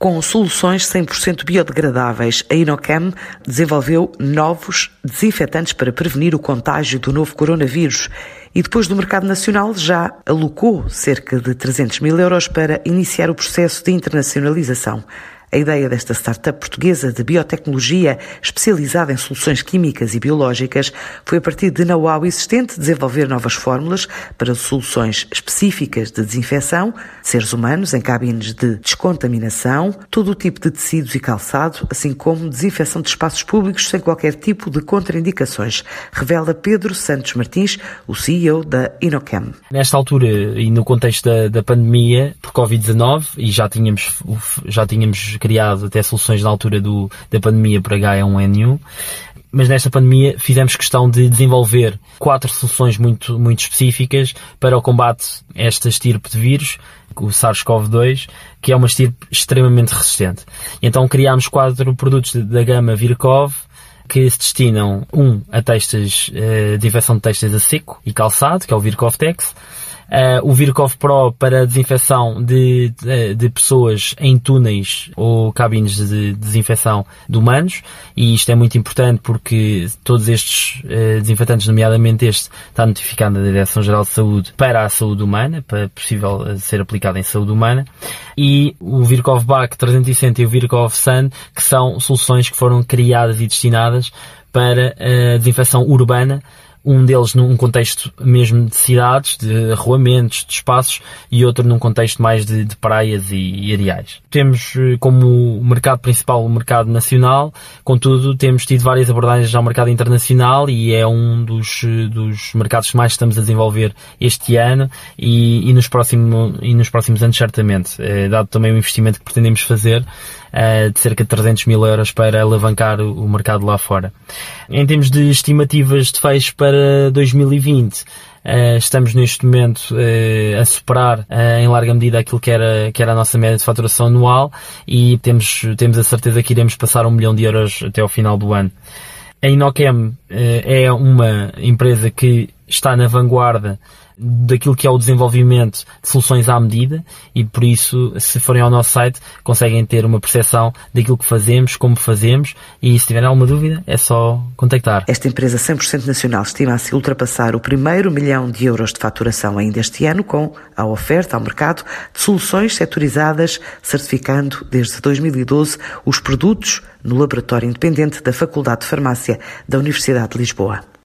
Com soluções 100% biodegradáveis, a Inocam desenvolveu novos desinfetantes para prevenir o contágio do novo coronavírus e depois do mercado nacional já alocou cerca de 300 mil euros para iniciar o processo de internacionalização. A ideia desta startup portuguesa de biotecnologia especializada em soluções químicas e biológicas foi, a partir de know-how existente, desenvolver novas fórmulas para soluções específicas de desinfecção, seres humanos em cabines de descontaminação, todo o tipo de tecidos e calçado, assim como desinfecção de espaços públicos sem qualquer tipo de contraindicações, revela Pedro Santos Martins, o CEO da Inocam. Nesta altura e no contexto da, da pandemia por Covid-19, e já tínhamos, já tínhamos criado até soluções na altura do, da pandemia para H1N1, mas nesta pandemia fizemos questão de desenvolver quatro soluções muito, muito específicas para o combate a esta estirpe de vírus, o SARS-CoV-2, que é uma estirpe extremamente resistente. Então criámos quatro produtos da gama Virkov, que se destinam, um, a testes, eh, de de testes a seco e calçado, que é o Virkov Tex, Uh, o Virkov Pro para desinfecção de, de, de, pessoas em túneis ou cabines de desinfecção de humanos. E isto é muito importante porque todos estes uh, desinfetantes, nomeadamente este, está notificado na Direção-Geral de Saúde para a saúde humana, para possível eh, ser aplicado em saúde humana. E o Virkov Bac 360 e o Virkov Sun que são soluções que foram criadas e destinadas para a desinfecção urbana um deles num contexto mesmo de cidades, de arruamentos, de espaços, e outro num contexto mais de, de praias e, e, areais. Temos eh, como mercado principal o mercado nacional, contudo temos tido várias abordagens ao mercado internacional e é um dos, eh, dos mercados que mais estamos a desenvolver este ano e, e nos, próximo, e nos próximos anos certamente, é, dado também o investimento que pretendemos fazer de cerca de 300 mil euros para alavancar o mercado lá fora. Em termos de estimativas de fecho para 2020, Uh, estamos neste momento uh, a superar uh, em larga medida aquilo que era, que era a nossa média de faturação anual e temos, temos a certeza que iremos passar um milhão de euros até ao final do ano. A Inocam é uma empresa que está na vanguarda daquilo que é o desenvolvimento de soluções à medida e por isso, se forem ao nosso site, conseguem ter uma percepção daquilo que fazemos, como fazemos e se tiverem alguma dúvida é só contactar. Esta empresa 100% nacional estima-se ultrapassar o primeiro milhão de euros de faturação ainda este ano com a oferta ao mercado de soluções setorizadas, certificando desde 2012 os produtos no laboratório independente da Faculdade de Farmácia da Universidade de Lisboa.